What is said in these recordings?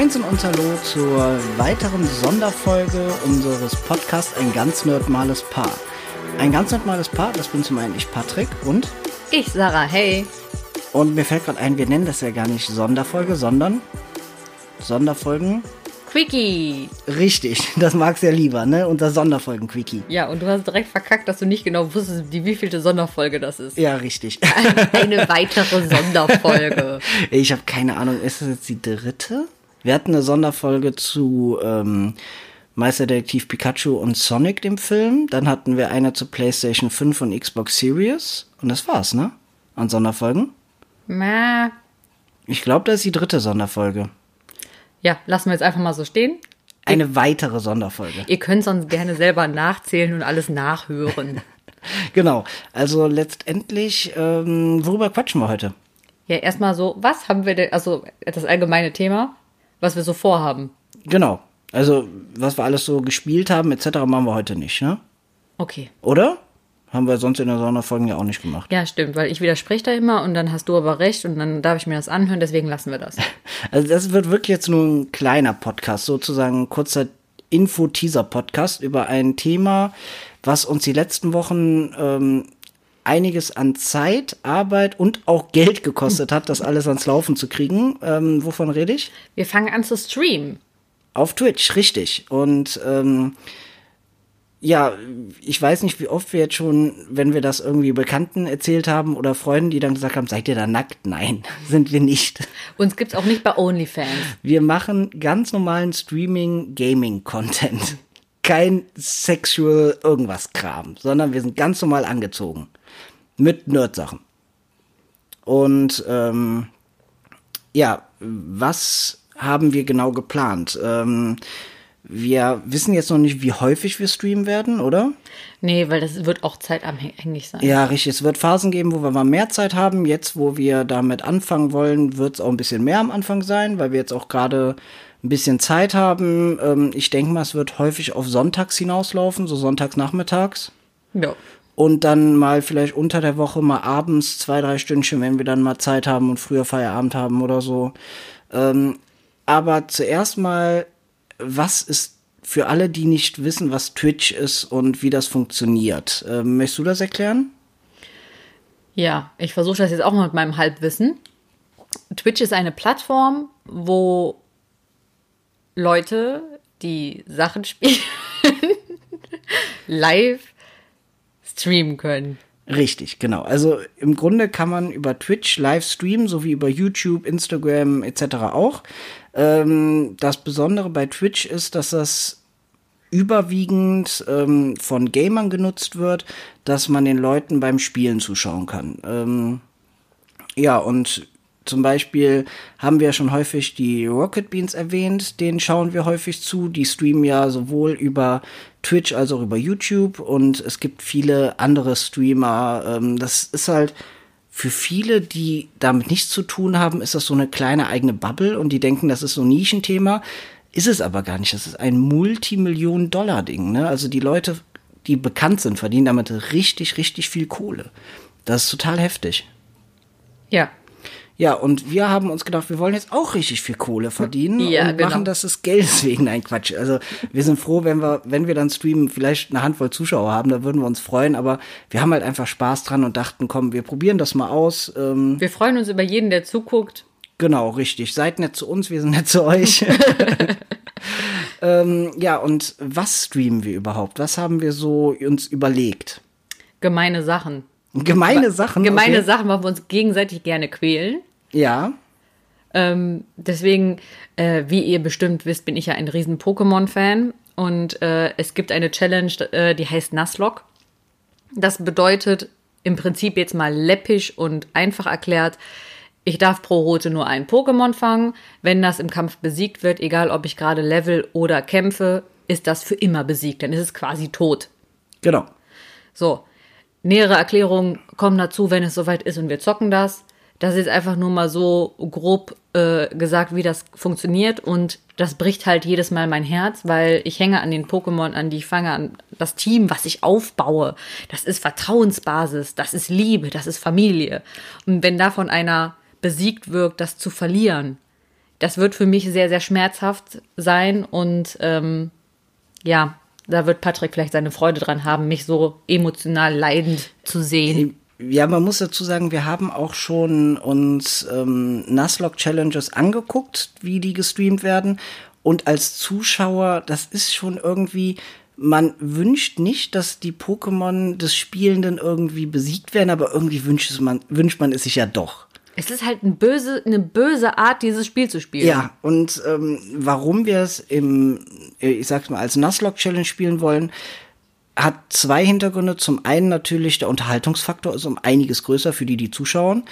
Moinsen und Hallo zur weiteren Sonderfolge unseres Podcasts Ein ganz nerdmales Paar. Ein ganz nerdmales Paar, das bin zum einen ich Patrick und Ich, Sarah, hey. und mir fällt gerade ein, wir nennen das ja gar nicht Sonderfolge, sondern Sonderfolgen. Quickie. Richtig, das magst du ja lieber, ne? Unser Sonderfolgen-Quickie. Ja, und du hast direkt verkackt, dass du nicht genau wusstest, die wievielte Sonderfolge das ist. Ja, richtig. Eine weitere Sonderfolge. Ich habe keine Ahnung, ist das jetzt die dritte? Wir hatten eine Sonderfolge zu ähm, Meisterdetektiv Pikachu und Sonic, dem Film. Dann hatten wir eine zu PlayStation 5 und Xbox Series. Und das war's, ne? An Sonderfolgen. Na, Ich glaube, das ist die dritte Sonderfolge. ja, lassen wir jetzt einfach mal so stehen. Eine weitere Sonderfolge. Ihr könnt sonst gerne selber nachzählen und alles nachhören. Genau. Also letztendlich, ähm, worüber quatschen wir heute? Ja, erstmal so, was haben wir denn, also das allgemeine Thema, was wir so vorhaben. Genau. Also, was wir alles so gespielt haben, etc., machen wir heute nicht, ne? Okay. Oder? Haben wir sonst in der Sonderfolge ja auch nicht gemacht. Ja, stimmt, weil ich widerspreche da immer und dann hast du aber recht und dann darf ich mir das anhören, deswegen lassen wir das. Also das wird wirklich jetzt nur ein kleiner Podcast, sozusagen ein kurzer Info-Teaser-Podcast über ein Thema, was uns die letzten Wochen ähm, einiges an Zeit, Arbeit und auch Geld gekostet hat, das alles ans Laufen zu kriegen. Ähm, wovon rede ich? Wir fangen an zu streamen. Auf Twitch, richtig. Und ähm, ja, ich weiß nicht, wie oft wir jetzt schon, wenn wir das irgendwie Bekannten erzählt haben oder Freunden, die dann gesagt haben, seid ihr da nackt? Nein, sind wir nicht. Uns gibt's auch nicht bei OnlyFans. Wir machen ganz normalen Streaming-Gaming-Content. Kein sexual irgendwas Kram, sondern wir sind ganz normal angezogen. Mit Nerd-Sachen. Und ähm, ja, was haben wir genau geplant? Ähm, wir wissen jetzt noch nicht, wie häufig wir streamen werden, oder? Nee, weil das wird auch zeitabhängig sein. Ja, richtig. Es wird Phasen geben, wo wir mal mehr Zeit haben. Jetzt, wo wir damit anfangen wollen, wird es auch ein bisschen mehr am Anfang sein, weil wir jetzt auch gerade ein bisschen Zeit haben. Ähm, ich denke mal, es wird häufig auf Sonntags hinauslaufen, so sonntags nachmittags. Ja. Und dann mal vielleicht unter der Woche mal abends zwei, drei Stündchen, wenn wir dann mal Zeit haben und früher Feierabend haben oder so. Ähm, aber zuerst mal, was ist für alle, die nicht wissen, was Twitch ist und wie das funktioniert? Ähm, möchtest du das erklären? Ja, ich versuche das jetzt auch mal mit meinem Halbwissen. Twitch ist eine Plattform, wo Leute, die Sachen spielen, live streamen können. Richtig, genau. Also im Grunde kann man über Twitch live streamen, so wie über YouTube, Instagram etc. auch. Ähm, das Besondere bei Twitch ist, dass das überwiegend ähm, von Gamern genutzt wird, dass man den Leuten beim Spielen zuschauen kann. Ähm, ja, und zum Beispiel haben wir schon häufig die Rocket Beans erwähnt, denen schauen wir häufig zu. Die streamen ja sowohl über Twitch als auch über YouTube und es gibt viele andere Streamer. Ähm, das ist halt für viele, die damit nichts zu tun haben, ist das so eine kleine eigene Bubble und die denken, das ist so ein Nischenthema. Ist es aber gar nicht. Das ist ein Multimillionen-Dollar-Ding. Ne? Also die Leute, die bekannt sind, verdienen damit richtig, richtig viel Kohle. Das ist total heftig. Ja. Ja, und wir haben uns gedacht, wir wollen jetzt auch richtig viel Kohle verdienen Ja, und genau. machen das des Geldes wegen. Nein, Quatsch. Also wir sind froh, wenn wir, wenn wir dann streamen, vielleicht eine Handvoll Zuschauer haben, da würden wir uns freuen. Aber wir haben halt einfach Spaß dran und dachten, komm, wir probieren das mal aus. Ähm, Wir freuen uns über jeden, der zuguckt. genau, richtig. Seid nett zu uns, wir sind nett zu euch. ähm, ja, und was streamen wir überhaupt? Was haben wir so uns überlegt? Gemeine Sachen. Gemeine Sachen. Gemeine okay. Sachen, weil wir uns gegenseitig gerne quälen. Ja, Ähm, deswegen, äh, wie ihr bestimmt wisst, bin ich ja ein riesen Pokémon-Fan. Und äh, es gibt eine Challenge, äh, die heißt Nuzlocke. Das bedeutet im Prinzip jetzt mal läppisch und einfach erklärt, ich darf pro Rote nur ein Pokémon fangen. Wenn das im Kampf besiegt wird, egal ob ich gerade level oder kämpfe, ist das für immer besiegt. Dann ist es quasi tot. genau. So, nähere Erklärungen kommen dazu, wenn es soweit ist und wir zocken das. Das ist einfach nur mal so grob äh, gesagt, wie das funktioniert und das bricht halt jedes Mal mein Herz, weil ich hänge an den Pokémon, an die ich fange, an das Team, was ich aufbaue. Das ist Vertrauensbasis, das ist Liebe, das ist Familie. Und wenn davon einer besiegt wirkt, das zu verlieren, das wird für mich sehr, sehr schmerzhaft sein und ähm, ja, da wird Patrick vielleicht seine Freude dran haben, mich so emotional leidend zu sehen. Ja, man muss dazu sagen, wir haben auch schon uns ähm, Nuzlocke Challenges angeguckt, wie die gestreamt werden. Und als Zuschauer, das ist schon irgendwie, man wünscht nicht, dass die Pokémon des Spielenden irgendwie besiegt werden, aber irgendwie wünscht man, wünscht man es sich ja doch. Es ist halt eine böse, eine böse Art, dieses Spiel zu spielen. Ja, und ähm, warum wir es im, ich sag's mal, als Nuzlocke Challenge spielen wollen, hat zwei Hintergründe. Zum einen natürlich der Unterhaltungsfaktor ist um einiges größer für die, die zuschauen.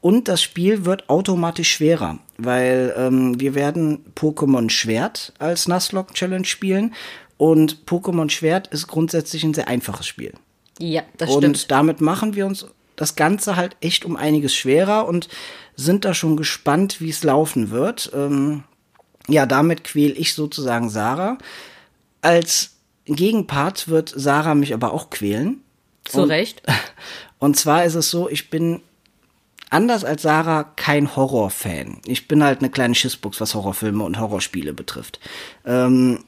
Und das Spiel wird automatisch schwerer, weil ähm, wir werden Pokémon Schwert als Nuzlocke Challenge spielen. Und Pokémon Schwert ist grundsätzlich ein sehr einfaches Spiel. Ja, das und stimmt. damit machen wir uns das Ganze halt echt um einiges schwerer und sind da schon gespannt, wie es laufen wird. Ähm, ja, damit quäl ich sozusagen Sarah. Als Gegenpart wird Sarah mich aber auch quälen. Zu und, Recht. Und zwar ist es so, ich bin anders als Sarah kein Horrorfan. Ich bin halt eine kleine Schissbuchs, was Horrorfilme und Horrorspiele betrifft. Ähm,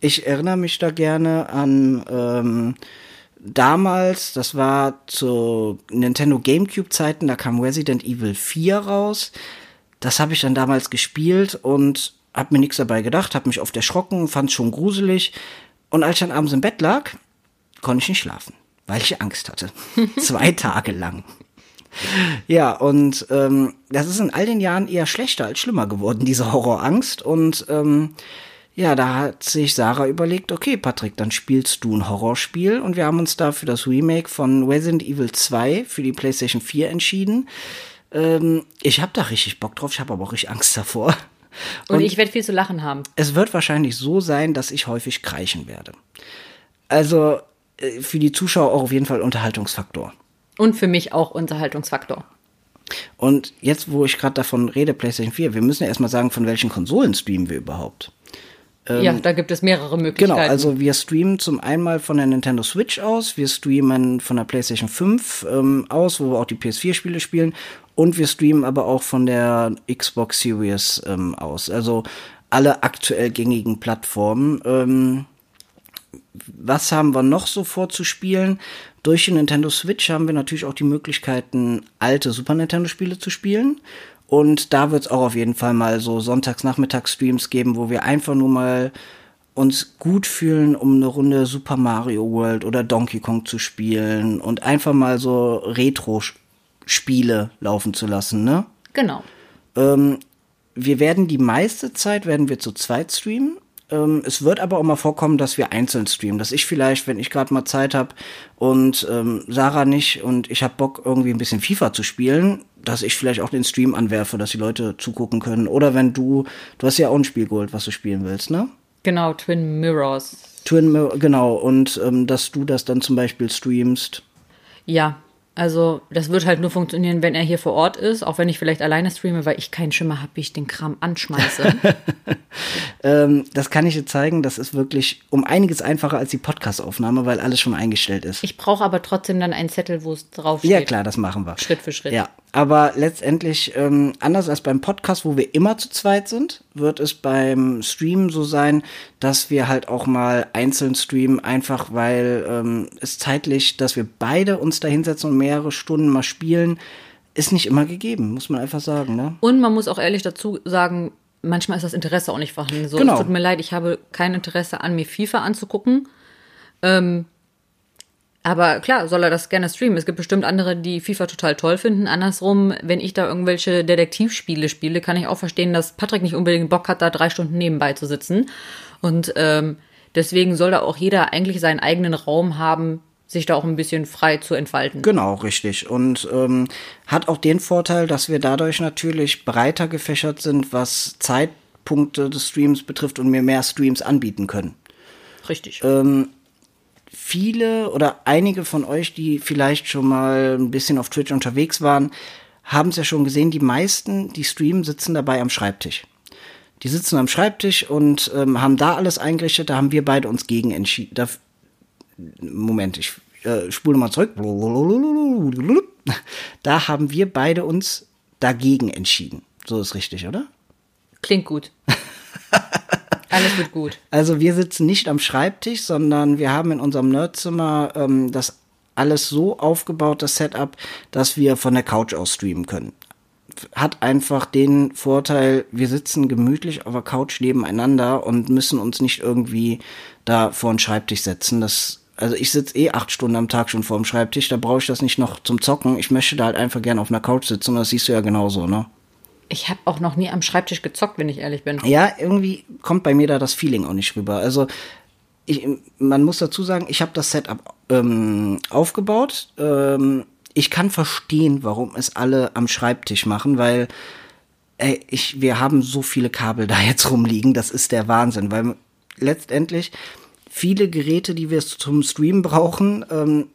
ich erinnere mich da gerne an ähm, damals, das war zu Nintendo GameCube Zeiten, da kam Resident Evil 4 raus. Das habe ich dann damals gespielt und habe mir nichts dabei gedacht, habe mich oft erschrocken, fand es schon gruselig. Und als ich dann abends im Bett lag, konnte ich nicht schlafen, weil ich Angst hatte. Zwei Tage lang. Ja, und ähm, das ist in all den Jahren eher schlechter als schlimmer geworden, diese Horrorangst. Und ähm, ja, da hat sich Sarah überlegt, okay, Patrick, dann spielst du ein Horrorspiel. Und wir haben uns da für das Remake von Resident Evil 2 für die PlayStation 4 entschieden. Ähm, ich habe da richtig Bock drauf, ich habe aber auch richtig Angst davor. Und, ich werde viel zu lachen haben. Es wird wahrscheinlich so sein, dass ich häufig kreischen werde. Also äh, für die Zuschauer auch auf jeden Fall Unterhaltungsfaktor. Und für mich auch Unterhaltungsfaktor. Und jetzt, wo ich gerade davon rede, PlayStation 4, wir müssen ja erstmal sagen, von welchen Konsolen streamen wir überhaupt. Ja, da gibt es mehrere Möglichkeiten. Genau, also wir streamen zum einen von der Nintendo Switch aus, wir streamen von der PlayStation 5 ähm, aus, wo wir auch die PS4-Spiele spielen und wir streamen aber auch von der Xbox Series ähm, aus. Also alle aktuell gängigen Plattformen. Ähm, was haben wir noch so vorzuspielen? Durch die Nintendo Switch haben wir natürlich auch die Möglichkeiten, alte Super Nintendo-Spiele zu spielen. Und da wird es auch auf jeden Fall mal so Sonntags-Nachmittags-Streams geben, wo wir einfach nur mal uns gut fühlen, um eine Runde Super Mario World oder Donkey Kong zu spielen und einfach mal so Retro-Spiele laufen zu lassen, ne? Genau. Ähm, wir werden die meiste Zeit werden wir zu zweit streamen. Ähm, es wird aber auch mal vorkommen, dass wir einzeln streamen. Dass ich vielleicht, wenn ich gerade mal Zeit habe und ähm, Sarah nicht und ich habe Bock irgendwie ein bisschen FIFA zu spielen, dass ich vielleicht auch den Stream anwerfe, dass die Leute zugucken können. Oder wenn du, du hast ja auch ein Spiel geholt, was du spielen willst, ne? Genau, Twin Mirrors. Twin Mirror, genau. Und ähm, dass du das dann zum Beispiel streamst. Ja, also das wird halt nur funktionieren, wenn er hier vor Ort ist, auch wenn ich vielleicht alleine streame, weil ich keinen Schimmer habe, wie ich den Kram anschmeiße. ähm, das kann ich dir zeigen, das ist wirklich um einiges einfacher als die Podcast-Aufnahme, weil alles schon eingestellt ist. Ich brauche aber trotzdem dann einen Zettel, wo es draufsteht. Ja klar, das machen wir. Schritt für Schritt. Ja, aber letztendlich, ähm, anders als beim Podcast, wo wir immer zu zweit sind, wird es beim Stream so sein, dass wir halt auch mal einzeln streamen, einfach weil ähm, es zeitlich, dass wir beide uns da hinsetzen und mehrere Stunden mal spielen, ist nicht immer gegeben, muss man einfach sagen. Ne? Und man muss auch ehrlich dazu sagen, manchmal ist das Interesse auch nicht vorhanden. So, Genau. Es tut mir leid, ich habe kein Interesse an mir FIFA anzugucken. Ähm, aber klar, soll er das gerne streamen. Es gibt bestimmt andere, die FIFA total toll finden. Andersrum, wenn ich da irgendwelche Detektivspiele spiele, kann ich auch verstehen, dass Patrick nicht unbedingt Bock hat, da drei Stunden nebenbei zu sitzen. Und ähm, deswegen soll da auch jeder eigentlich seinen eigenen Raum haben, sich da auch ein bisschen frei zu entfalten. Genau, richtig. Und ähm, hat auch den Vorteil, dass wir dadurch natürlich breiter gefächert sind, was Zeitpunkte des Streams betrifft und mir mehr Streams anbieten können. Richtig. Viele oder einige von euch, die vielleicht schon mal ein bisschen auf Twitch unterwegs waren, haben es ja schon gesehen, die meisten, die streamen, sitzen dabei am Schreibtisch. Die sitzen am Schreibtisch und ähm, haben da alles eingerichtet, da haben wir beide uns gegen entschieden. Da, Moment, ich äh, spule mal zurück. Da haben wir beide uns dagegen entschieden. So ist richtig, oder? Klingt gut. Alles wird gut. Also wir sitzen nicht am Schreibtisch, sondern wir haben in unserem Nerdzimmer ähm, das alles so aufgebaut, das Setup, dass wir von der Couch aus streamen können. Hat einfach den Vorteil, wir sitzen gemütlich auf der Couch nebeneinander und müssen uns nicht irgendwie da vor den Schreibtisch setzen. Das, also ich sitze eh acht Stunden am Tag schon vor dem Schreibtisch, da brauche ich das nicht noch zum Zocken. Ich möchte da halt einfach gerne auf einer Couch sitzen das siehst du ja genauso, ne? Ich habe auch noch nie am Schreibtisch gezockt, wenn ich ehrlich bin. Ja, irgendwie kommt bei mir da das Feeling auch nicht rüber. Also ich, man muss dazu sagen, ich habe das Setup ähm, aufgebaut. Ähm, ich kann verstehen, warum es alle am Schreibtisch machen, weil ey, ich, wir haben so viele Kabel da jetzt rumliegen, das ist der Wahnsinn, weil letztendlich viele Geräte, die wir zum Stream brauchen, ähm,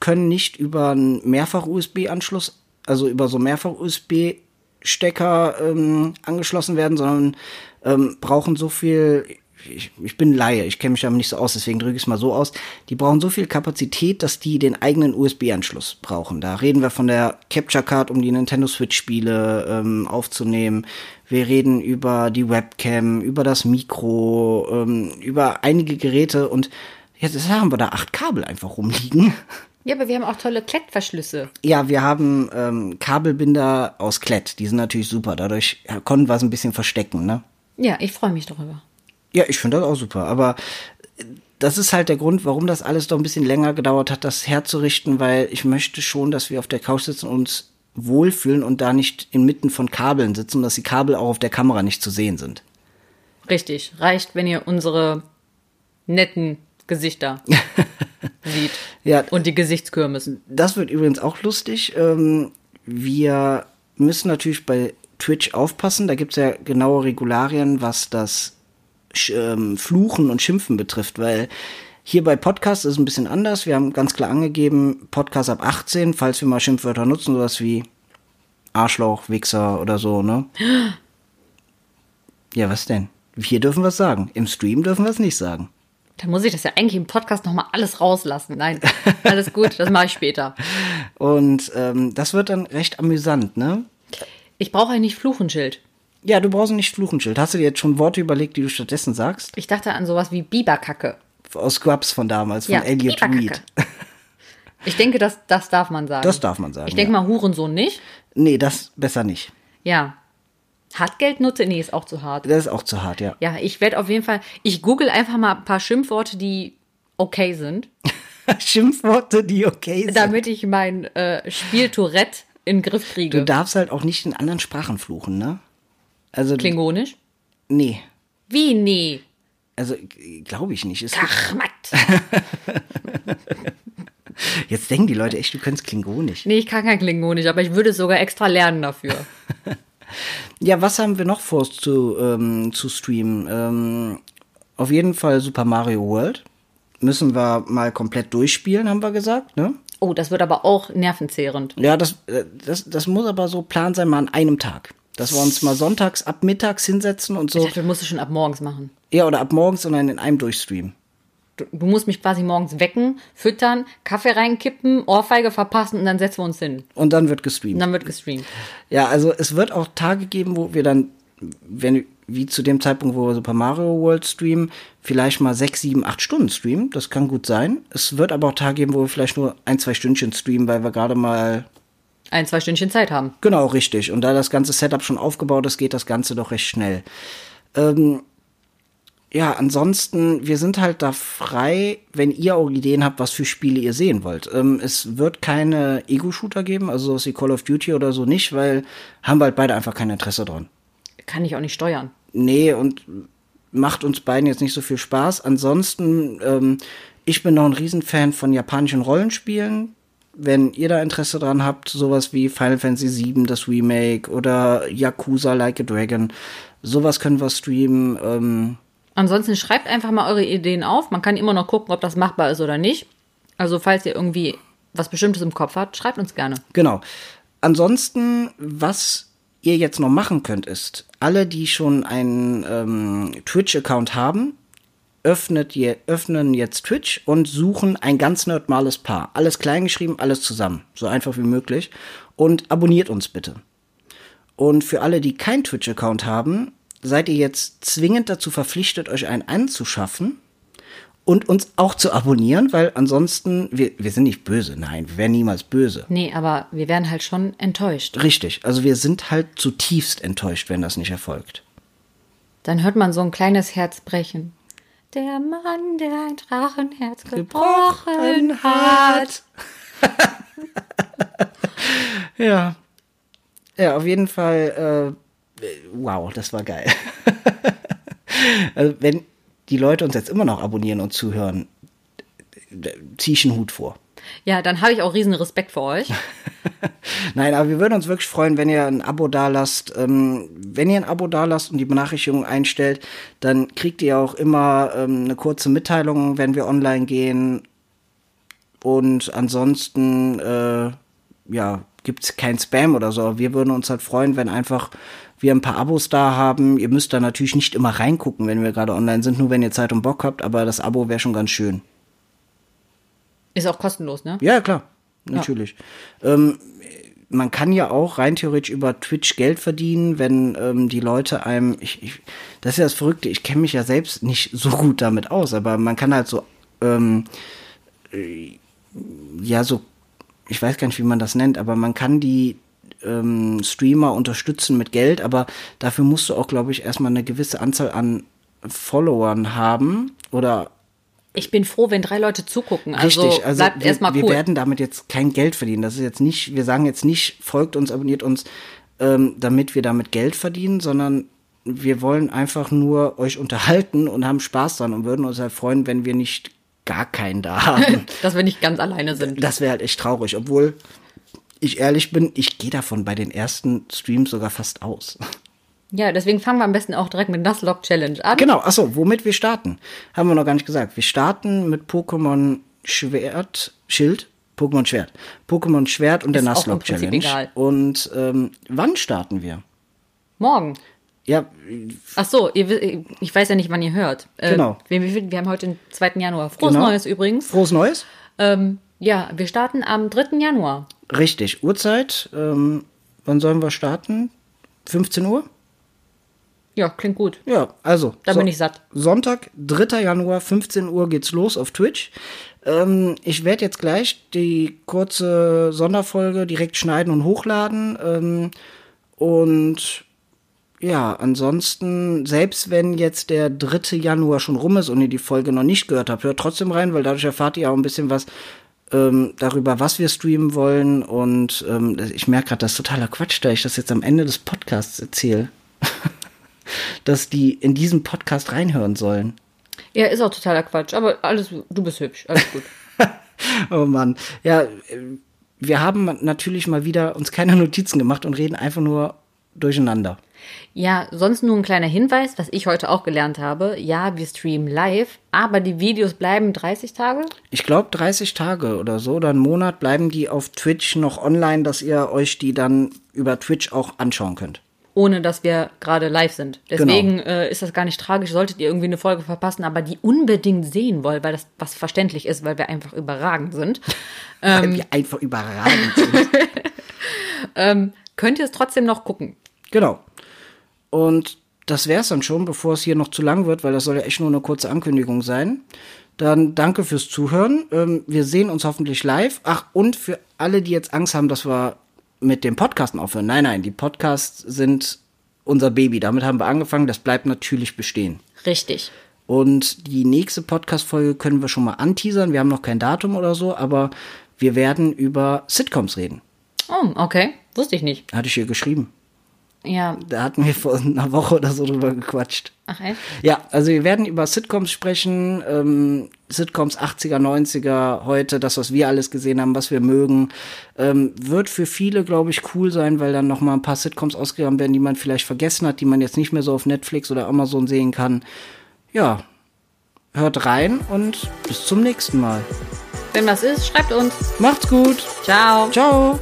können nicht über einen Mehrfach-USB-Anschluss, also über so Mehrfach-USB Stecker ähm, angeschlossen werden, sondern ähm, brauchen so viel. Ich, ich bin Laie, ich kenne mich aber nicht so aus, deswegen drücke ich es mal so aus. Die brauchen so viel Kapazität, dass die den eigenen USB-Anschluss brauchen. Da reden wir von der Capture Card, um die Nintendo Switch-Spiele ähm, aufzunehmen. Wir reden über die Webcam, über das Mikro, ähm, über einige Geräte und jetzt haben wir da acht Kabel einfach rumliegen. Ja, aber wir haben auch tolle Klettverschlüsse. Ja, wir haben ähm, Kabelbinder aus Klett. Die sind natürlich super. Dadurch konnten wir es ein bisschen verstecken, ne? Ja, ich freue mich darüber. Ja, ich finde das auch super. Aber das ist halt der Grund, warum das alles doch ein bisschen länger gedauert hat, das herzurichten, weil ich möchte schon, dass wir auf der Couch sitzen und uns wohlfühlen und da nicht inmitten von Kabeln sitzen dass die Kabel auch auf der Kamera nicht zu sehen sind. Richtig. Reicht, wenn ihr unsere netten Gesichter sieht. Ja. Und die Gesichtskürmisse. Das wird übrigens auch lustig. Ähm, wir müssen natürlich bei Twitch aufpassen. Da gibt es ja genaue Regularien, was das ähm, Fluchen und Schimpfen betrifft, weil hier bei Podcasts ist es ein bisschen anders. Wir haben ganz klar angegeben, Podcast ab 18, falls wir mal Schimpfwörter nutzen, sowas wie Arschloch, Wichser oder so, ne? Ja, was denn? Hier dürfen wir es sagen. Im Stream dürfen wir es nicht sagen. Da muss ich das ja eigentlich im Podcast nochmal alles rauslassen. Nein, alles gut, das mache ich später. Und ähm, das wird dann recht amüsant, ne? Ich brauche eigentlich Fluchenschild. Ja, du brauchst nicht Fluchenschild. Hast du dir jetzt schon Worte überlegt, die du stattdessen sagst? Ich dachte an sowas wie Biberkacke. Aus Scrubs von damals, von Ja, Elliot. Reed. Ich denke, das, das darf man sagen. Das darf man sagen. Ich denke ja. mal Hurensohn nicht. Nee, das besser nicht. Ja. Hartgeldnutze? Nee, ist auch zu hart. Das ist auch zu hart, ja. Ja, ich werde auf jeden Fall, ich google einfach mal ein paar Schimpfworte, die okay sind, Schimpfworte, die okay sind. damit ich mein äh, Spiel Tourette in den Griff Du kriege. darfst halt auch nicht in anderen Sprachen fluchen, ne? Also, Klingonisch? nee. Wie nee? Also, glaube ich nicht. Es gibt, Achmat. jetzt denken die Leute echt, du könntest Klingonisch. Nee, ich kann kein Klingonisch, aber ich würde es sogar extra lernen dafür. Ja, was haben wir noch vor zu, ähm, zu streamen? Ähm, auf jeden Fall Super Mario World. Müssen wir mal komplett durchspielen, haben wir gesagt, ne? Oh, das wird aber auch nervenzehrend. Ja, das, äh, das, das muss aber so Plan sein, mal an einem Tag. Dass wir uns mal sonntags ab mittags hinsetzen und Ich so. dachte, du musst es schon ab morgens machen. Ja, oder ab morgens und dann in einem durchstreamen. Du, du musst mich quasi morgens wecken, füttern, Kaffee reinkippen, Ohrfeige verpassen und dann setzen wir uns hin. Und dann wird gestreamt. Und dann wird gestreamt. Ja, also es wird auch Tage geben, wo wir dann, wenn, wie zu dem Zeitpunkt, wo wir Super Mario World streamen, vielleicht mal sechs, sieben, acht Stunden streamen. Das kann gut sein. Es wird aber auch Tage geben, wo wir vielleicht nur ein, zwei Stündchen streamen, weil wir gerade mal Ein, zwei Stündchen Zeit haben. Genau, richtig. Und da das ganze Setup schon aufgebaut ist, geht das Ganze doch recht schnell. Ähm, ja, ansonsten, wir sind halt da frei, wenn ihr auch Ideen habt, was für Spiele ihr sehen wollt. Ähm, es wird keine Ego-Shooter geben, also sowas wie Call of Duty oder so nicht, weil haben wir halt beide einfach kein Interesse dran. Kann ich auch nicht steuern. Nee, und macht uns beiden jetzt nicht so viel Spaß. Ansonsten, ähm, ich bin noch ein Riesenfan von japanischen Rollenspielen. Wenn ihr da Interesse dran habt, sowas wie Final Fantasy VII, das Remake oder Yakuza Like a Dragon, sowas können wir streamen. Ähm, Ansonsten schreibt einfach mal eure Ideen auf. Man kann immer noch gucken, ob das machbar ist oder nicht. Also falls ihr irgendwie was Bestimmtes im Kopf habt, schreibt uns gerne. Genau. Ansonsten, was ihr jetzt noch machen könnt, ist, alle, die schon einen ähm, Twitch-Account haben, öffnet je, öffnen jetzt Twitch und suchen ein ganz nerdmales Paar. Alles klein geschrieben, alles zusammen. So einfach wie möglich. Und abonniert uns bitte. Und für alle, die keinen Twitch-Account haben, seid ihr jetzt zwingend dazu verpflichtet, euch einen anzuschaffen und uns auch zu abonnieren, weil ansonsten, wir, wir sind nicht böse, nein, wir wären niemals böse. Nee, aber wir werden halt schon enttäuscht. Richtig, also wir sind halt zutiefst enttäuscht, wenn das nicht erfolgt. Dann hört man so ein kleines Herz brechen. Der Mann, der ein Drachenherz gebrochen hat. Ja. Ja, auf jeden Fall, äh, wow, das war geil. also, wenn die Leute uns jetzt immer noch abonnieren und zuhören, ziehe ich einen Hut vor. Ja, dann habe ich auch riesen Respekt vor euch. Nein, aber wir würden uns wirklich freuen, wenn ihr ein Abo dalasst. Ähm, wenn ihr ein Abo dalasst und die Benachrichtigung einstellt, dann kriegt ihr auch immer ähm, eine kurze Mitteilung, wenn wir online gehen. Und ansonsten, äh, ja, gibt's kein Spam oder so. Wir würden uns halt freuen, wenn einfach wir ein paar Abos da haben. Ihr müsst da natürlich nicht immer reingucken, wenn wir gerade online sind, nur wenn ihr Zeit und Bock habt, aber das Abo wäre schon ganz schön. Ist auch kostenlos, ne? Ja, klar, natürlich. Ähm, man kann ja auch rein theoretisch über Twitch Geld verdienen, wenn ähm, die Leute einem, ich, ich, das ist ja das Verrückte, ich kenne mich ja selbst nicht so gut damit aus, aber man kann halt so, ähm, äh, ja, so, ich weiß gar nicht, wie man das nennt, aber man kann die ähm, Streamer unterstützen mit Geld, aber dafür musst du auch, glaube ich, erstmal eine gewisse Anzahl an Followern haben oder Ich bin froh, wenn drei Leute zugucken. Also, Richtig, also bleibt wir, erstmal wir cool. werden damit jetzt kein Geld verdienen. Das ist jetzt nicht, wir sagen jetzt nicht, folgt uns, abonniert uns, ähm, damit wir damit Geld verdienen, sondern wir wollen einfach nur euch unterhalten und haben Spaß dran und würden uns halt freuen, wenn wir nicht gar keinen da haben. dass wir nicht ganz alleine sind. das wäre halt echt traurig, obwohl ich ehrlich bin, ich gehe davon bei den ersten Streams sogar fast aus. Ja, deswegen fangen wir am besten auch direkt mit Nuzlocke Challenge an. Genau, achso, womit wir starten, haben wir noch gar nicht gesagt. Wir starten mit Pokémon Schwert, Schild, Pokémon Schwert. Pokémon Schwert und der Ist im Nuzlocke Challenge. egal. Und ähm, wann starten wir? Morgen. Ja, Ach so, ihr, ich weiß ja nicht, wann ihr hört. Äh, Genau. Wir, wir, wir haben heute den 2. Januar. Frohes Genau. Neues übrigens. frohes Neues. Ähm, ja, wir starten am 3. Januar. Richtig, Uhrzeit. Ähm, wann sollen wir starten? 15 Uhr? Ja, klingt gut. Ja, also. Da bin ich satt. Sonntag, 3. Januar, 15 Uhr geht's los auf Twitch. Ähm, ich werde jetzt gleich die kurze Sonderfolge direkt schneiden und hochladen. Ähm, und ja, ansonsten, selbst wenn jetzt der 3. Januar schon rum ist und ihr die Folge noch nicht gehört habt, hört trotzdem rein, weil dadurch erfahrt ihr auch ein bisschen was ähm, darüber, was wir streamen wollen. Und ähm, ich merke gerade, das ist totaler Quatsch, da ich das jetzt am Ende des Podcasts erzähle. dass die in diesen Podcast reinhören sollen. Ja, ist auch totaler Quatsch. Aber alles, du bist hübsch. Alles gut. Oh Mann. Ja, wir haben natürlich mal wieder uns keine Notizen gemacht und reden einfach nur durcheinander. Ja, sonst nur ein kleiner Hinweis, was ich heute auch gelernt habe. Ja, wir streamen live, aber die Videos bleiben 30 Tage. Ich glaube, 30 Tage oder so oder einen Monat bleiben die auf Twitch noch online, dass ihr euch die dann über Twitch auch anschauen könnt. ohne dass wir gerade live sind. Deswegen äh, ist das gar nicht tragisch, solltet ihr irgendwie eine Folge verpassen, aber die unbedingt sehen wollt, weil das was verständlich ist, weil wir einfach überragend sind, Weil wir einfach überragend sind. könnt ihr es trotzdem noch gucken. Genau. Und das wär's dann schon, bevor es hier noch zu lang wird, weil das soll ja echt nur eine kurze Ankündigung sein. Dann danke fürs Zuhören. Ähm, wir sehen uns hoffentlich live. Ach, und für alle, die jetzt Angst haben, dass wir mit dem Podcasten aufhören. Nein, nein, die Podcasts sind unser Baby. Damit haben wir angefangen. Das bleibt natürlich bestehen. Richtig. Und die nächste Podcast-Folge können wir schon mal anteasern. Wir haben noch kein Datum oder so, aber wir werden über Sitcoms reden. Oh, okay. Wusste ich nicht. Hatte ich hier geschrieben. Ja. Da hatten wir vor einer Woche oder so drüber gequatscht. Ach, echt? Ja, also wir werden über Sitcoms sprechen, ähm, Sitcoms 80er, 90er, heute, das, was wir alles gesehen haben, was wir mögen. Ähm, wird für viele, glaube ich, cool sein, weil dann noch mal ein paar Sitcoms ausgegraben werden, die man vielleicht vergessen hat, die man jetzt nicht mehr so auf Netflix oder Amazon sehen kann. Ja, hört rein und bis zum nächsten Mal. Wenn was ist, schreibt uns. Macht's gut. Ciao. Ciao.